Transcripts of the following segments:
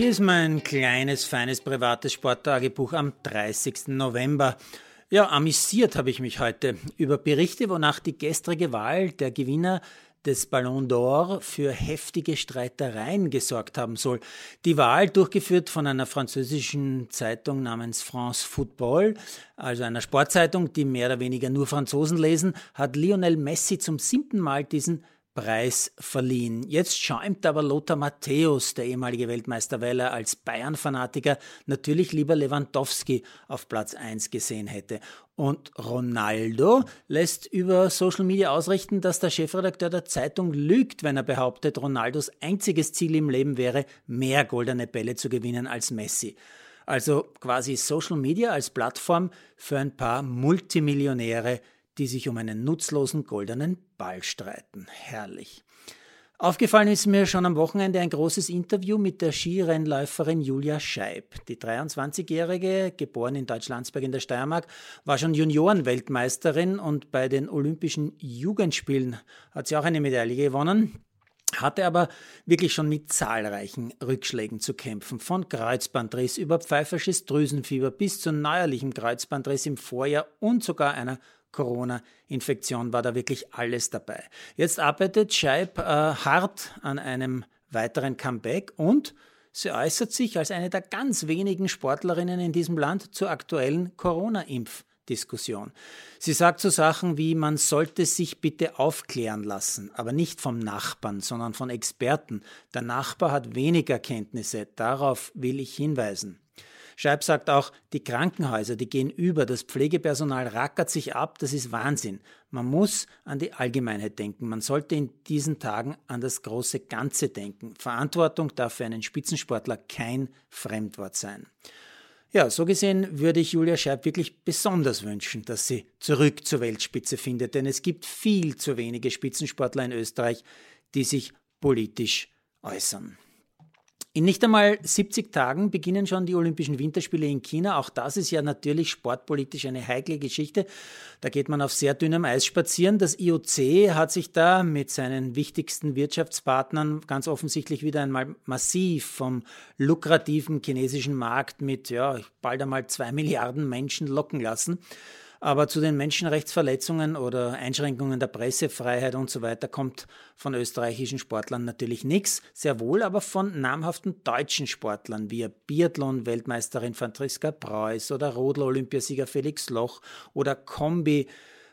Hier ist mein kleines, feines privates Sporttagebuch am 30. November. Ja, amüsiert habe ich mich heute über Berichte, wonach die gestrige Wahl der Gewinner des Ballon d'Or für heftige Streitereien gesorgt haben soll. Die Wahl, durchgeführt von einer französischen Zeitung namens France Football, also einer Sportzeitung, die mehr oder weniger nur Franzosen lesen, hat Lionel Messi zum siebten Mal diesen Preis verliehen. Jetzt schäumt aber Lothar Matthäus, der ehemalige Weltmeister, weil er als Bayern-Fanatiker natürlich lieber Lewandowski auf Platz 1 gesehen hätte. Und Ronaldo lässt über Social Media ausrichten, dass der Chefredakteur der Zeitung lügt, wenn er behauptet, Ronaldos einziges Ziel im Leben wäre, mehr goldene Bälle zu gewinnen als Messi. Also quasi Social Media als Plattform für ein paar Multimillionäre, die sich um einen nutzlosen goldenen Ball streiten. Herrlich. Aufgefallen ist mir schon am Wochenende ein großes Interview mit der Skirennläuferin Julia Scheib. Die 23-Jährige, geboren in Deutschlandsberg in der Steiermark, war schon Juniorenweltmeisterin und bei den Olympischen Jugendspielen hat sie auch eine Medaille gewonnen hatte aber wirklich schon mit zahlreichen Rückschlägen zu kämpfen, von Kreuzbandriss über pfeifersches Drüsenfieber bis zu neuerlichem Kreuzbandriss im Vorjahr und sogar einer Corona-Infektion war da wirklich alles dabei. Jetzt arbeitet Scheib äh, hart an einem weiteren Comeback und sie äußert sich als eine der ganz wenigen Sportlerinnen in diesem Land zur aktuellen Corona-Impf. Diskussion. Sie sagt so Sachen wie, man sollte sich bitte aufklären lassen, aber nicht vom Nachbarn, sondern von Experten. Der Nachbar hat weniger Kenntnisse, darauf will ich hinweisen. Scheib sagt auch, die Krankenhäuser, die gehen über, das Pflegepersonal rackert sich ab, das ist Wahnsinn. Man muss an die Allgemeinheit denken. Man sollte in diesen Tagen an das große Ganze denken. Verantwortung darf für einen Spitzensportler kein Fremdwort sein. Ja, so gesehen würde ich Julia Scheib wirklich besonders wünschen, dass sie zurück zur Weltspitze findet, denn es gibt viel zu wenige Spitzensportler in Österreich, die sich politisch äußern. In nicht einmal 70 Tagen beginnen schon die Olympischen Winterspiele in China. Auch das ist ja natürlich sportpolitisch eine heikle Geschichte. Da geht man auf sehr dünnem Eis spazieren. Das IOC hat sich da mit seinen wichtigsten Wirtschaftspartnern ganz offensichtlich wieder einmal massiv vom lukrativen chinesischen Markt mit ja, bald einmal zwei Milliarden Menschen locken lassen. Aber zu den Menschenrechtsverletzungen oder Einschränkungen der Pressefreiheit und so weiter kommt von österreichischen Sportlern natürlich nichts. Sehr wohl aber von namhaften deutschen Sportlern wie Biathlon-Weltmeisterin Franziska Preuß oder Rodler-Olympiasieger Felix Loch oder Kombi.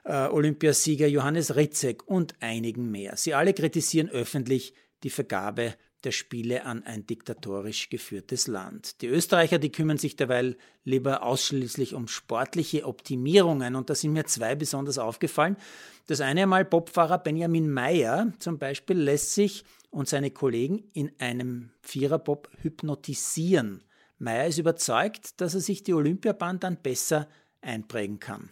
Äh, Olympiasieger Johannes Ritzek und einigen mehr. Sie alle kritisieren öffentlich die Vergabe der Spiele an ein diktatorisch geführtes Land. Die Österreicher, die kümmern sich derweil lieber ausschließlich um sportliche Optimierungen und da sind mir zwei besonders aufgefallen. Das eine einmal Bobfahrer Benjamin Meyer zum Beispiel lässt sich und seine Kollegen in einem Viererbob hypnotisieren. Meyer ist überzeugt, dass er sich die Olympiabahn dann besser einprägen kann.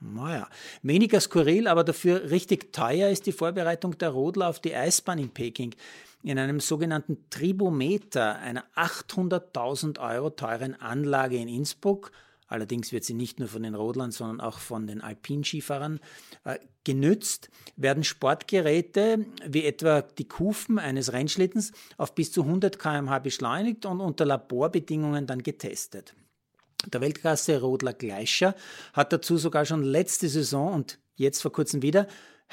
Naja, weniger skurril, aber dafür richtig teuer ist die Vorbereitung der Rodler auf die Eisbahn in Peking. In einem sogenannten Tribometer, einer 800.000 Euro teuren Anlage in Innsbruck, allerdings wird sie nicht nur von den Rodlern, sondern auch von den Alpinskifahrern äh, genützt, werden Sportgeräte wie etwa die Kufen eines Rennschlittens auf bis zu 100 km/h beschleunigt und unter Laborbedingungen dann getestet. Der Weltklasse-Rodler Gleischer hat dazu sogar schon letzte Saison und jetzt vor kurzem wieder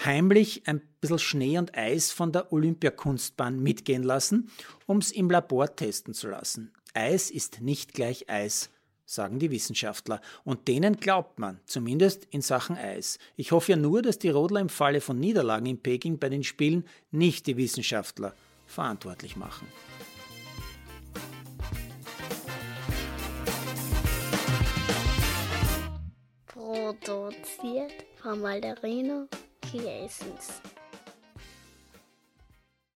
heimlich ein bisschen Schnee und Eis von der Olympiakunstbahn mitgehen lassen, um es im Labor testen zu lassen. Eis ist nicht gleich Eis, sagen die Wissenschaftler. Und denen glaubt man, zumindest in Sachen Eis. Ich hoffe ja nur, dass die Rodler im Falle von Niederlagen in Peking bei den Spielen nicht die Wissenschaftler verantwortlich machen. Von Malderino Kiesens.